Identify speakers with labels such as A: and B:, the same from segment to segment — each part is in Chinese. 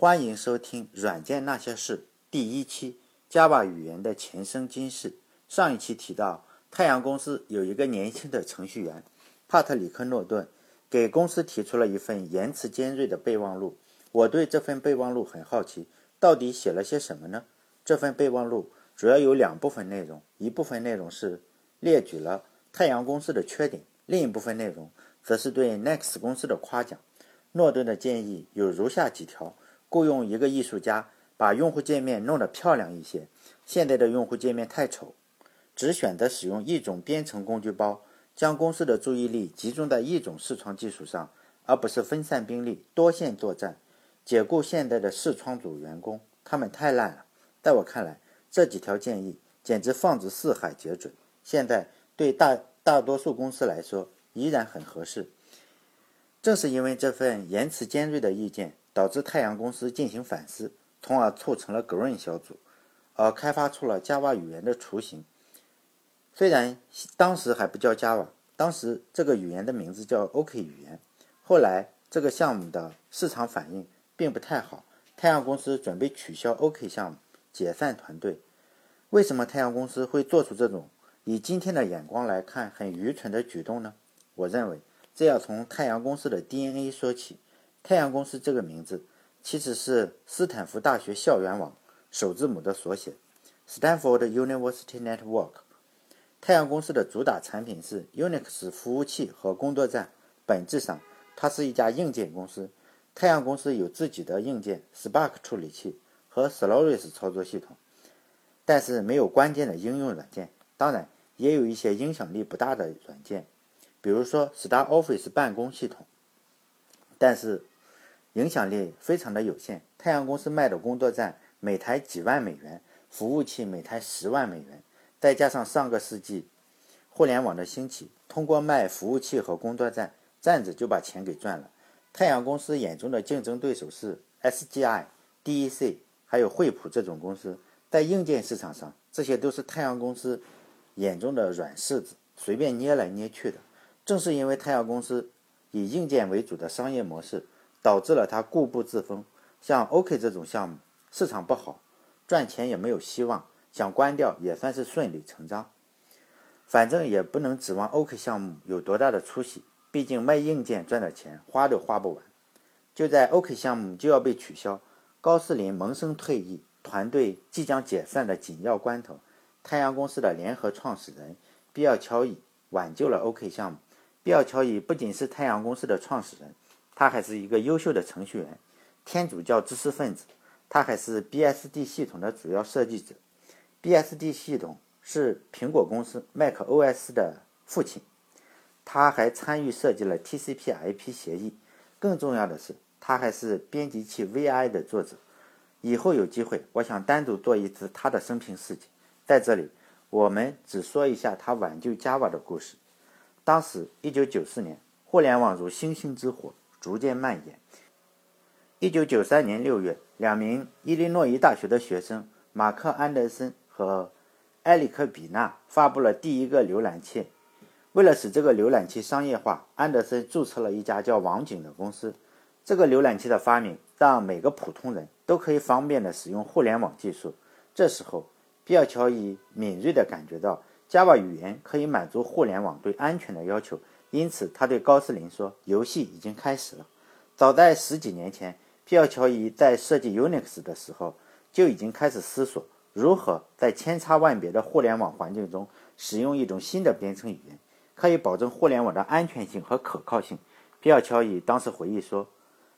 A: 欢迎收听《软件那些事》第一期，Java 语言的前生今世。上一期提到，太阳公司有一个年轻的程序员帕特里克·诺顿，给公司提出了一份言辞尖锐的备忘录。我对这份备忘录很好奇，到底写了些什么呢？这份备忘录主要有两部分内容，一部分内容是列举了太阳公司的缺点，另一部分内容则是对 Next 公司的夸奖。诺顿的建议有如下几条。雇佣一个艺术家，把用户界面弄得漂亮一些。现在的用户界面太丑。只选择使用一种编程工具包，将公司的注意力集中在一种视窗技术上，而不是分散兵力、多线作战。解雇现在的视窗组员工，他们太烂了。在我看来，这几条建议简直放之四海皆准。现在对大大多数公司来说，依然很合适。正是因为这份言辞尖锐的意见。导致太阳公司进行反思，从而促成了 Green 小组，而开发出了 Java 语言的雏形。虽然当时还不叫 Java，当时这个语言的名字叫 OK 语言。后来这个项目的市场反应并不太好，太阳公司准备取消 OK 项目，解散团队。为什么太阳公司会做出这种以今天的眼光来看很愚蠢的举动呢？我认为这要从太阳公司的 DNA 说起。太阳公司这个名字其实是斯坦福大学校园网首字母的缩写，Stanford University Network。太阳公司的主打产品是 Unix 服务器和工作站，本质上它是一家硬件公司。太阳公司有自己的硬件 Spark 处理器和 Solaris 操作系统，但是没有关键的应用软件。当然，也有一些影响力不大的软件，比如说 Star Office 办公系统，但是。影响力非常的有限。太阳公司卖的工作站每台几万美元，服务器每台十万美元，再加上上个世纪互联网的兴起，通过卖服务器和工作站，站子就把钱给赚了。太阳公司眼中的竞争对手是 SGI、DEC，还有惠普这种公司。在硬件市场上，这些都是太阳公司眼中的软柿子，随便捏来捏去的。正是因为太阳公司以硬件为主的商业模式。导致了他固步自封，像 OK 这种项目市场不好，赚钱也没有希望，想关掉也算是顺理成章。反正也不能指望 OK 项目有多大的出息，毕竟卖硬件赚的钱花都花不完。就在 OK 项目就要被取消，高士林萌生退役，团队即将解散的紧要关头，太阳公司的联合创始人比尔·乔伊挽救了 OK 项目。比尔·乔伊不仅是太阳公司的创始人。他还是一个优秀的程序员，天主教知识分子。他还是 BSD 系统的主要设计者。BSD 系统是苹果公司 macOS 的父亲。他还参与设计了 TCP/IP 协议。更重要的是，他还是编辑器 VI 的作者。以后有机会，我想单独做一次他的生平事迹。在这里，我们只说一下他挽救 Java 的故事。当时，1994年，互联网如星星之火。逐渐蔓延。一九九三年六月，两名伊利诺伊大学的学生马克·安德森和埃里克·比纳发布了第一个浏览器。为了使这个浏览器商业化，安德森注册了一家叫网景的公司。这个浏览器的发明让每个普通人都可以方便地使用互联网技术。这时候，比尔·乔伊敏锐地感觉到 Java 语言可以满足互联网对安全的要求。因此，他对高斯林说：“游戏已经开始了。”早在十几年前，皮尔乔伊在设计 Unix 的时候，就已经开始思索如何在千差万别的互联网环境中使用一种新的编程语言，可以保证互联网的安全性和可靠性。皮尔乔伊当时回忆说：“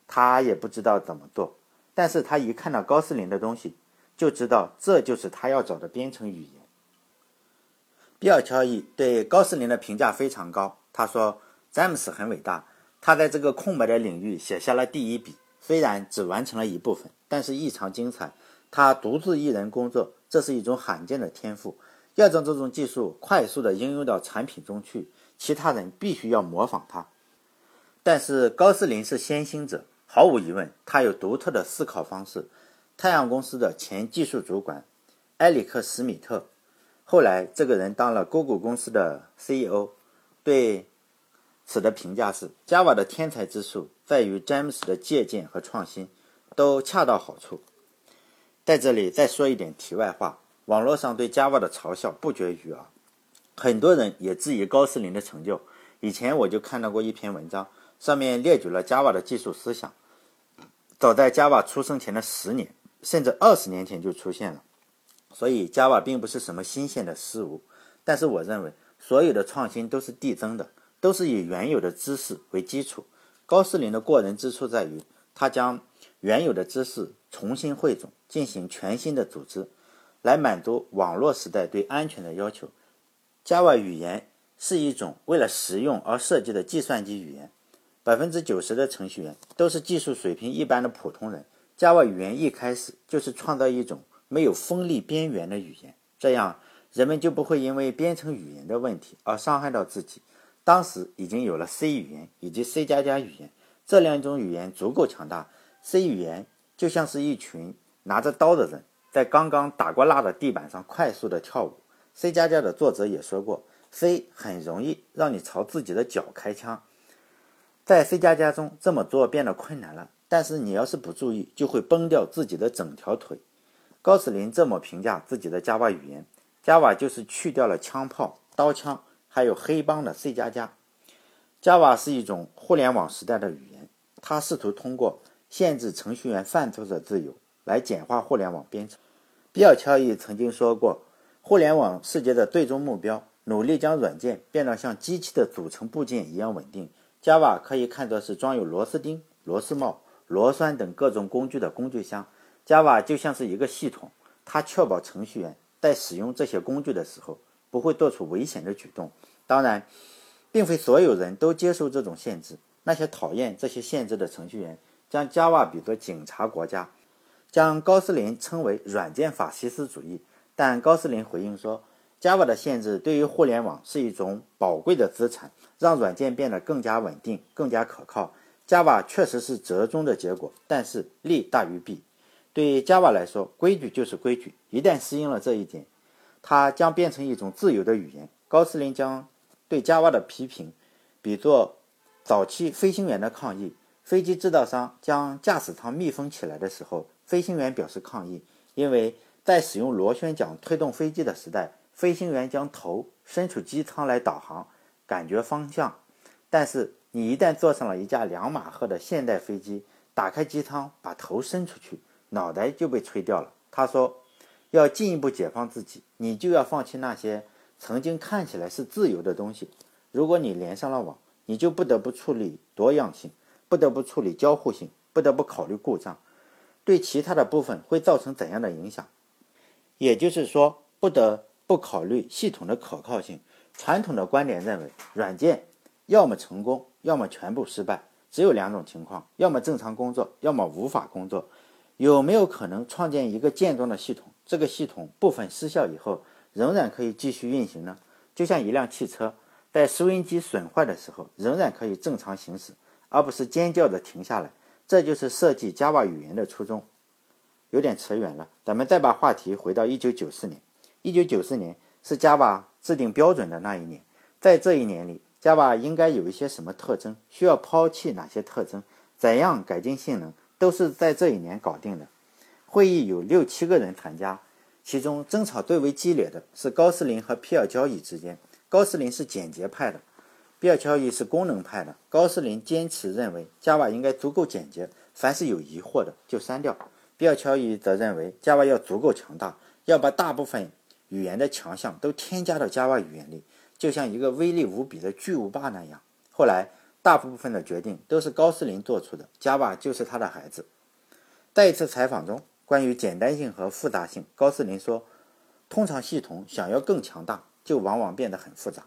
A: 他也不知道怎么做，但是他一看到高斯林的东西，就知道这就是他要找的编程语言。”比尔乔伊对高斯林的评价非常高。他说：“詹姆斯很伟大，他在这个空白的领域写下了第一笔。虽然只完成了一部分，但是异常精彩。他独自一人工作，这是一种罕见的天赋。要将这种技术快速地应用到产品中去，其他人必须要模仿他。但是高斯林是先行者，毫无疑问，他有独特的思考方式。太阳公司的前技术主管埃里克·史密特，后来这个人当了 Google 公司的 CEO。”对此的评价是：Java 的天才之处在于詹姆斯的借鉴和创新。都恰到好处。在这里再说一点题外话，网络上对 Java 的嘲笑不绝于耳，很多人也质疑高斯林的成就。以前我就看到过一篇文章，上面列举了 Java 的技术思想，早在 Java 出生前的十年甚至二十年前就出现了，所以 Java 并不是什么新鲜的事物。但是我认为，所有的创新都是递增的，都是以原有的知识为基础。高斯林的过人之处在于，他将原有的知识重新汇总，进行全新的组织，来满足网络时代对安全的要求。Java 语言是一种为了实用而设计的计算机语言，百分之九十的程序员都是技术水平一般的普通人。Java 语言一开始就是创造一种没有锋利边缘的语言，这样人们就不会因为编程语言的问题而伤害到自己。当时已经有了 C 语言以及 C 加加语言，这两种语言足够强大。C 语言就像是一群拿着刀的人在刚刚打过蜡的地板上快速的跳舞。C 加加的作者也说过，C 很容易让你朝自己的脚开枪。在 C 加加中这么做变得困难了，但是你要是不注意，就会崩掉自己的整条腿。高斯林这么评价自己的 Java 语言：Java 就是去掉了枪炮、刀枪。还有黑帮的 C 加加，Java 是一种互联网时代的语言，它试图通过限制程序员犯错的自由来简化互联网编程。比尔·乔伊曾经说过，互联网世界的最终目标，努力将软件变得像机器的组成部件一样稳定。Java 可以看作是装有螺丝钉、螺丝帽、螺栓等各种工具的工具箱。Java 就像是一个系统，它确保程序员在使用这些工具的时候。不会做出危险的举动。当然，并非所有人都接受这种限制。那些讨厌这些限制的程序员将 Java 比作警察国家，将高斯林称为软件法西斯主义。但高斯林回应说，Java 的限制对于互联网是一种宝贵的资产，让软件变得更加稳定、更加可靠。Java 确实是折中的结果，但是利大于弊。对 Java 来说，规矩就是规矩。一旦适应了这一点，它将变成一种自由的语言。高斯林将对 Java 的批评比作早期飞行员的抗议。飞机制造商将驾驶舱密封起来的时候，飞行员表示抗议，因为在使用螺旋桨推动飞机的时代，飞行员将头伸出机舱来导航、感觉方向。但是你一旦坐上了一架两马赫的现代飞机，打开机舱，把头伸出去，脑袋就被吹掉了。他说。要进一步解放自己，你就要放弃那些曾经看起来是自由的东西。如果你连上了网，你就不得不处理多样性，不得不处理交互性，不得不考虑故障，对其他的部分会造成怎样的影响？也就是说，不得不考虑系统的可靠性。传统的观点认为，软件要么成功，要么全部失败，只有两种情况：要么正常工作，要么无法工作。有没有可能创建一个健壮的系统？这个系统部分失效以后，仍然可以继续运行呢？就像一辆汽车在收音机损坏的时候，仍然可以正常行驶，而不是尖叫着停下来。这就是设计 Java 语言的初衷。有点扯远了，咱们再把话题回到1994年。1994年是 Java 制定标准的那一年，在这一年里，Java 应该有一些什么特征？需要抛弃哪些特征？怎样改进性能？都是在这一年搞定的。会议有六七个人参加，其中争吵最为激烈的是高斯林和皮尔交易之间。高斯林是简洁派的，皮尔交易是功能派的。高斯林坚持认为 Java 应该足够简洁，凡是有疑惑的就删掉。皮尔乔伊则认为 Java 要足够强大，要把大部分语言的强项都添加到 Java 语言里，就像一个威力无比的巨无霸那样。后来。大部分的决定都是高斯林做出的，Java 就是他的孩子。在一次采访中，关于简单性和复杂性，高斯林说：“通常系统想要更强大，就往往变得很复杂。”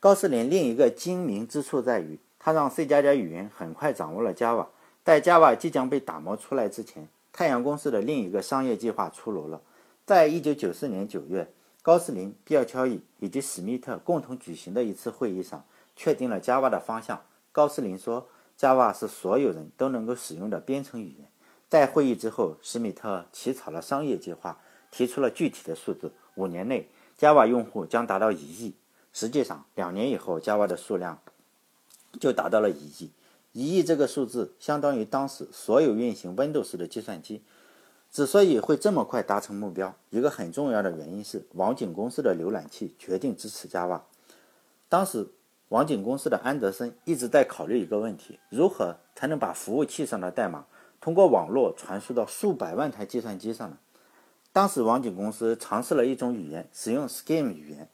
A: 高斯林另一个精明之处在于，他让 C 加加语言很快掌握了 Java。在 Java 即将被打磨出来之前，太阳公司的另一个商业计划出炉了。在一九九四年九月，高斯林、比尔·乔伊以及史密特共同举行的一次会议上。确定了 Java 的方向。高斯林说：“Java 是所有人都能够使用的编程语言。”在会议之后，史密特起草了商业计划，提出了具体的数字：五年内，Java 用户将达到一亿。实际上，两年以后，Java 的数量就达到了一亿。一亿这个数字相当于当时所有运行 Windows 的计算机。之所以会这么快达成目标，一个很重要的原因是网景公司的浏览器决定支持 Java。当时，网景公司的安德森一直在考虑一个问题：如何才能把服务器上的代码通过网络传输到数百万台计算机上呢？当时，网景公司尝试了一种语言，使用 Scheme 语言，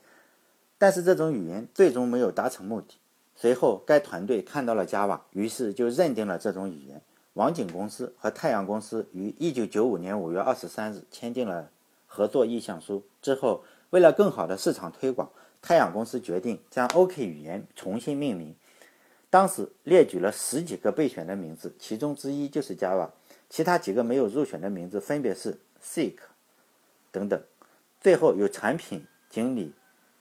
A: 但是这种语言最终没有达成目的。随后，该团队看到了 Java，于是就认定了这种语言。网景公司和太阳公司于1995年5月23日签订了合作意向书。之后，为了更好的市场推广，太阳公司决定将 OK 语言重新命名。当时列举了十几个备选的名字，其中之一就是 Java，其他几个没有入选的名字分别是 Seek 等等。最后，由产品经理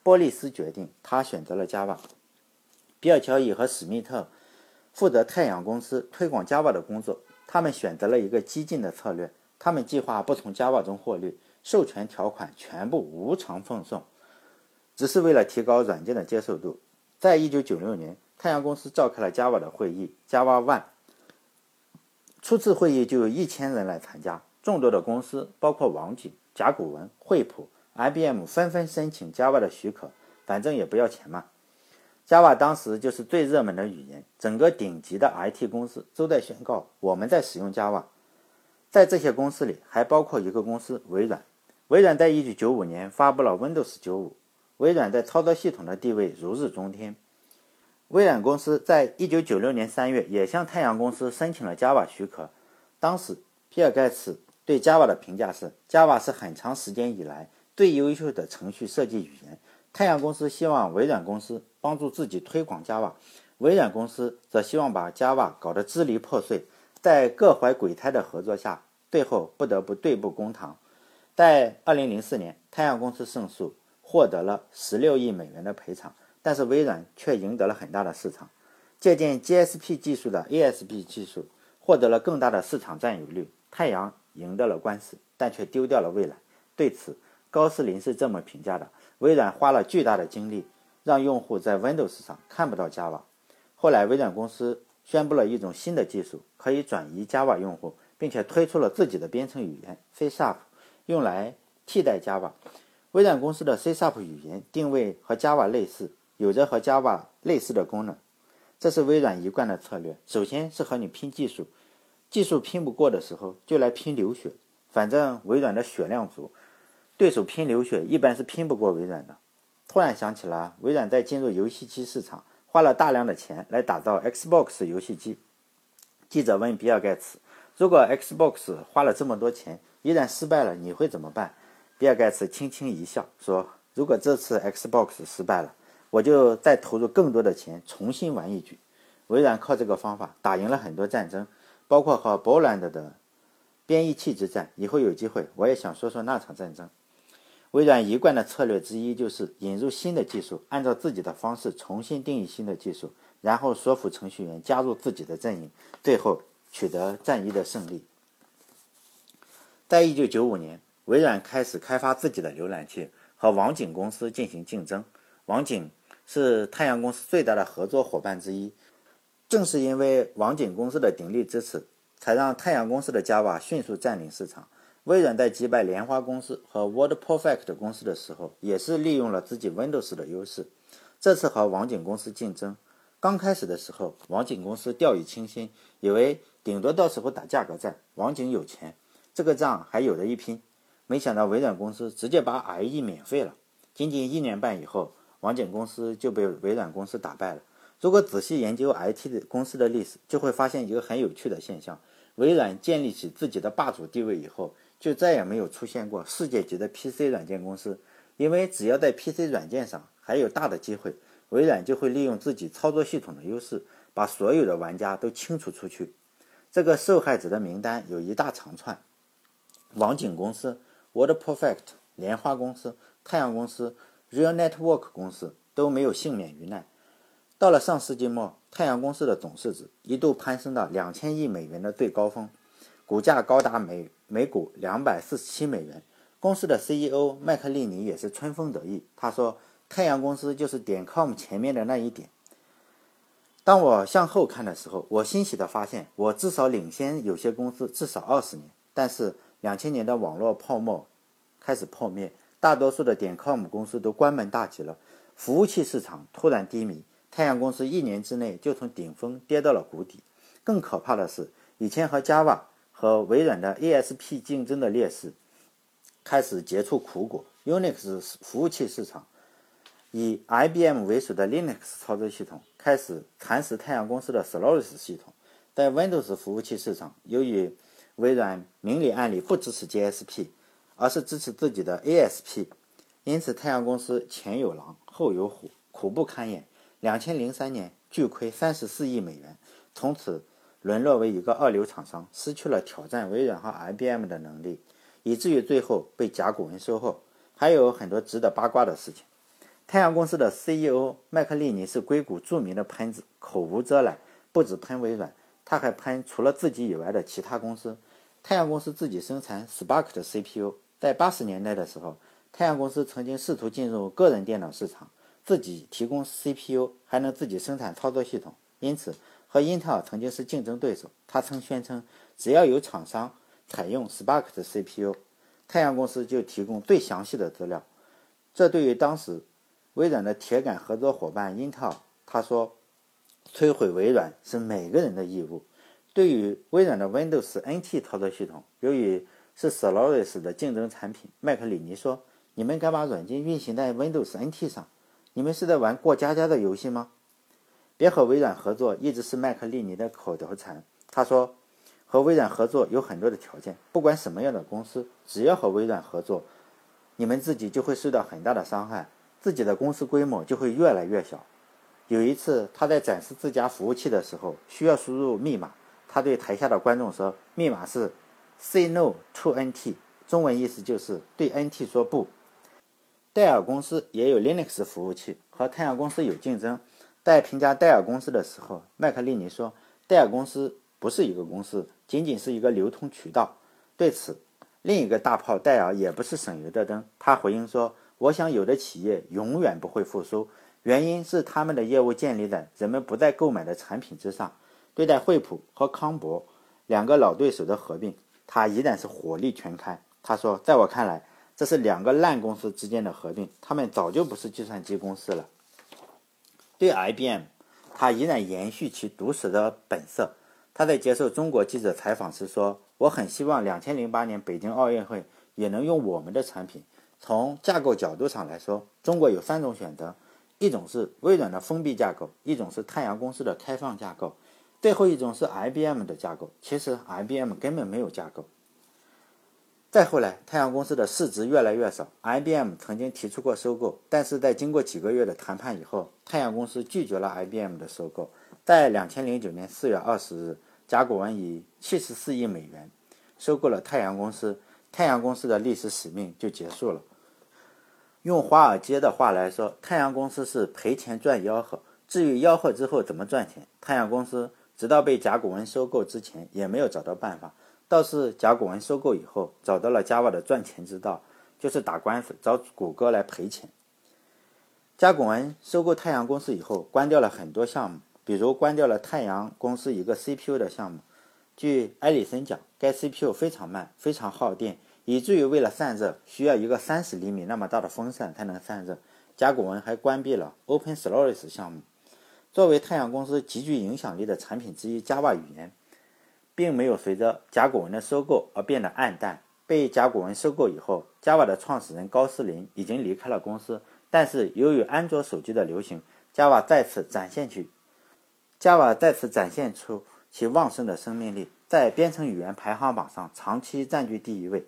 A: 波利斯决定，他选择了 Java。比尔·乔伊和史密特。负责太阳公司推广 Java 的工作，他们选择了一个激进的策略。他们计划不从 Java 中获利，授权条款全部无偿奉送，只是为了提高软件的接受度。在一九九六年，太阳公司召开了 Java 的会议，Java One。初次会议就有一千人来参加，众多的公司，包括网景、甲骨文、惠普、IBM，纷纷申请 Java 的许可，反正也不要钱嘛。Java 当时就是最热门的语言，整个顶级的 IT 公司都在宣告我们在使用 Java。在这些公司里，还包括一个公司微软。微软在1995年发布了 Windows 95。微软在操作系统的地位如日中天。微软公司在1996年3月也向太阳公司申请了 Java 许可。当时，比尔盖茨对 Java 的评价是：Java 是很长时间以来最优秀的程序设计语言。太阳公司希望微软公司帮助自己推广 Java，微软公司则希望把 Java 搞得支离破碎。在各怀鬼胎的合作下，最后不得不对簿公堂。在2004年，太阳公司胜诉，获得了16亿美元的赔偿，但是微软却赢得了很大的市场。借鉴 GSP 技术的 ASP 技术，获得了更大的市场占有率。太阳赢得了官司，但却丢掉了未来。对此，高斯林是这么评价的。微软花了巨大的精力，让用户在 Windows 上看不到 Java。后来，微软公司宣布了一种新的技术，可以转移 Java 用户，并且推出了自己的编程语言 C#，用来替代 Java。微软公司的 C# 语言定位和 Java 类似，有着和 Java 类似的功能。这是微软一贯的策略：首先是和你拼技术，技术拼不过的时候，就来拼流血。反正微软的血量足。对手拼流血，一般是拼不过微软的。突然想起了微软在进入游戏机市场花了大量的钱来打造 Xbox 游戏机。记者问比尔盖茨：“如果 Xbox 花了这么多钱依然失败了，你会怎么办？”比尔盖茨轻轻一笑说：“如果这次 Xbox 失败了，我就再投入更多的钱重新玩一局。”微软靠这个方法打赢了很多战争，包括和 Boland 的编译器之战。以后有机会我也想说说那场战争。微软一贯的策略之一就是引入新的技术，按照自己的方式重新定义新的技术，然后说服程序员加入自己的阵营，最后取得战役的胜利。在一九九五年，微软开始开发自己的浏览器，和网景公司进行竞争。网景是太阳公司最大的合作伙伴之一，正是因为网景公司的鼎力支持，才让太阳公司的 Java 迅速占领市场。微软在击败莲花公司和 WordPerfect 公司的时候，也是利用了自己 Windows 的优势。这次和网景公司竞争，刚开始的时候，网景公司掉以轻心，以为顶多到时候打价格战，网景有钱，这个仗还有的一拼。没想到微软公司直接把 IE 免费了。仅仅一年半以后，网景公司就被微软公司打败了。如果仔细研究 IT 的公司的历史，就会发现一个很有趣的现象：微软建立起自己的霸主地位以后。就再也没有出现过世界级的 PC 软件公司，因为只要在 PC 软件上还有大的机会，微软就会利用自己操作系统的优势，把所有的玩家都清除出去。这个受害者的名单有一大长串：网景公司、WordPerfect、莲花公司、太阳公司、Real Network 公司都没有幸免于难。到了上世纪末，太阳公司的总市值一度攀升到两千亿美元的最高峰。股价高达每每股两百四十七美元。公司的 CEO 麦克利尼也是春风得意，他说：“太阳公司就是点 com 前面的那一点。”当我向后看的时候，我欣喜地发现，我至少领先有些公司至少二十年。但是，两千年的网络泡沫开始破灭，大多数的点 com 公司都关门大吉了，服务器市场突然低迷，太阳公司一年之内就从顶峰跌到了谷底。更可怕的是，以前和 Java 和微软的 ASP 竞争的劣势开始结出苦果，Unix 服务器市场。以 IBM 为首的 Linux 操作系统开始蚕食太阳公司的 Solaris 系统，在 Windows 服务器市场，由于微软明里暗里不支持 GSP，而是支持自己的 ASP，因此太阳公司前有狼后有虎，苦不堪言。两千零三年巨亏三十四亿美元，从此沦落为一个二流厂商，失去了挑战微软和 IBM 的能力，以至于最后被甲骨文收购。还有很多值得八卦的事情。太阳公司的 CEO 麦克利尼是硅谷著名的喷子，口无遮拦，不止喷微软，他还喷除了自己以外的其他公司。太阳公司自己生产 Spark 的 CPU，在八十年代的时候，太阳公司曾经试图进入个人电脑市场，自己提供 CPU，还能自己生产操作系统，因此和英特尔曾经是竞争对手。他曾宣称，只要有厂商采用 Spark 的 CPU，太阳公司就提供最详细的资料。这对于当时。微软的铁杆合作伙伴英特尔，他说：“摧毁微软是每个人的义务。”对于微软的 Windows NT 操作系统，由于是 Solaris 的竞争产品，麦克里尼说：“你们敢把软件运行在 Windows NT 上？你们是在玩过家家的游戏吗？”别和微软合作一直是麦克利尼的口头禅。他说：“和微软合作有很多的条件，不管什么样的公司，只要和微软合作，你们自己就会受到很大的伤害。”自己的公司规模就会越来越小。有一次，他在展示自家服务器的时候，需要输入密码。他对台下的观众说：“密码是 ‘Say No to NT’，中文意思就是对 NT 说不。”戴尔公司也有 Linux 服务器，和太阳公司有竞争。在评价戴尔公司的时候，麦克利尼说：“戴尔公司不是一个公司，仅仅是一个流通渠道。”对此，另一个大炮戴尔也不是省油的灯。他回应说。我想，有的企业永远不会复苏，原因是他们的业务建立在人们不再购买的产品之上。对待惠普和康柏两个老对手的合并，他依然是火力全开。他说：“在我看来，这是两个烂公司之间的合并，他们早就不是计算机公司了。”对 IBM，他依然延续其毒舌的本色。他在接受中国记者采访时说：“我很希望2008年北京奥运会也能用我们的产品。”从架构角度上来说，中国有三种选择：一种是微软的封闭架构，一种是太阳公司的开放架构，最后一种是 IBM 的架构。其实 IBM 根本没有架构。再后来，太阳公司的市值越来越少，IBM 曾经提出过收购，但是在经过几个月的谈判以后，太阳公司拒绝了 IBM 的收购。在两千零九年四月二十日，甲骨文以七十四亿美元收购了太阳公司，太阳公司的历史使命就结束了。用华尔街的话来说，太阳公司是赔钱赚吆喝。至于吆喝之后怎么赚钱，太阳公司直到被甲骨文收购之前也没有找到办法。倒是甲骨文收购以后，找到了 Java 的赚钱之道，就是打官司找谷歌来赔钱。甲骨文收购太阳公司以后，关掉了很多项目，比如关掉了太阳公司一个 CPU 的项目。据埃里森讲，该 CPU 非常慢，非常耗电。以至于为了散热，需要一个三十厘米那么大的风扇才能散热。甲骨文还关闭了 Open Solaris 项目。作为太阳公司极具影响力的产品之一，Java 语言并没有随着甲骨文的收购而变得暗淡。被甲骨文收购以后，Java 的创始人高斯林已经离开了公司。但是由于安卓手机的流行，Java 再次展现去 Java 再次展现出其旺盛的生命力，在编程语言排行榜上长期占据第一位。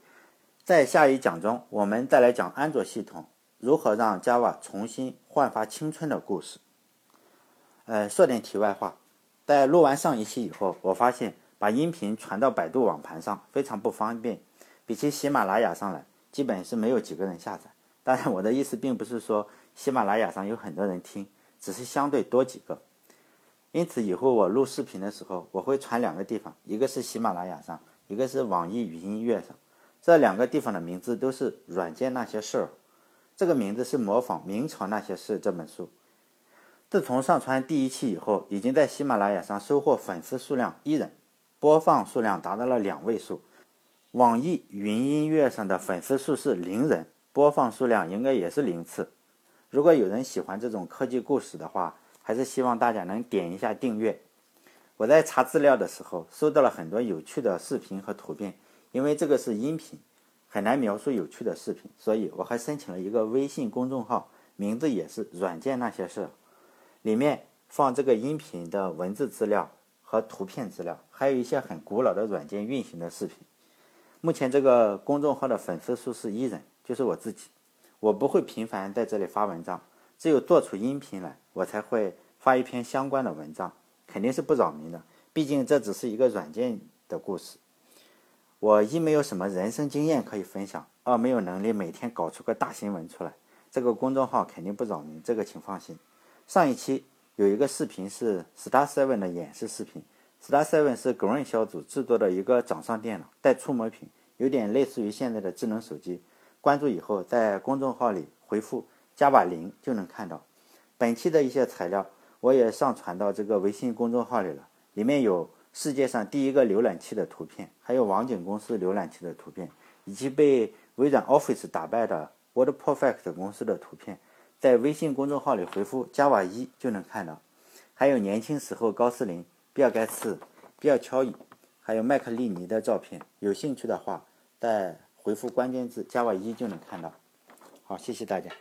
A: 在下一讲中，我们再来讲安卓系统如何让 Java 重新焕发青春的故事。呃，说点题外话，在录完上一期以后，我发现把音频传到百度网盘上非常不方便，比起喜马拉雅上来，基本是没有几个人下载。当然，我的意思并不是说喜马拉雅上有很多人听，只是相对多几个。因此，以后我录视频的时候，我会传两个地方，一个是喜马拉雅上，一个是网易云音乐上。这两个地方的名字都是《软件那些事儿》，这个名字是模仿《明朝那些事》这本书。自从上传第一期以后，已经在喜马拉雅上收获粉丝数量一人，播放数量达到了两位数。网易云音乐上的粉丝数是零人，播放数量应该也是零次。如果有人喜欢这种科技故事的话，还是希望大家能点一下订阅。我在查资料的时候，收到了很多有趣的视频和图片，因为这个是音频，很难描述有趣的视频，所以我还申请了一个微信公众号，名字也是“软件那些事”，里面放这个音频的文字资料和图片资料，还有一些很古老的软件运行的视频。目前这个公众号的粉丝数是一人，就是我自己。我不会频繁在这里发文章，只有做出音频来，我才会发一篇相关的文章，肯定是不扰民的。毕竟这只是一个软件的故事。我一没有什么人生经验可以分享，二没有能力每天搞出个大新闻出来。这个公众号肯定不扰民，这个请放心。上一期有一个视频是 Star Seven 的演示视频。Star Seven 是 Green 小组制作的一个掌上电脑，带触摸屏，有点类似于现在的智能手机。关注以后，在公众号里回复加把零就能看到。本期的一些材料我也上传到这个微信公众号里了，里面有世界上第一个浏览器的图片，还有网景公司浏览器的图片，以及被微软 Office 打败的 WordPerfect 公司的图片。在微信公众号里回复加瓦一就能看到。还有年轻时候高斯林。比尔盖茨、比尔乔伊，还有麦克利尼的照片，有兴趣的话，在回复关键字“加瓦一”就能看到。好，谢谢大家。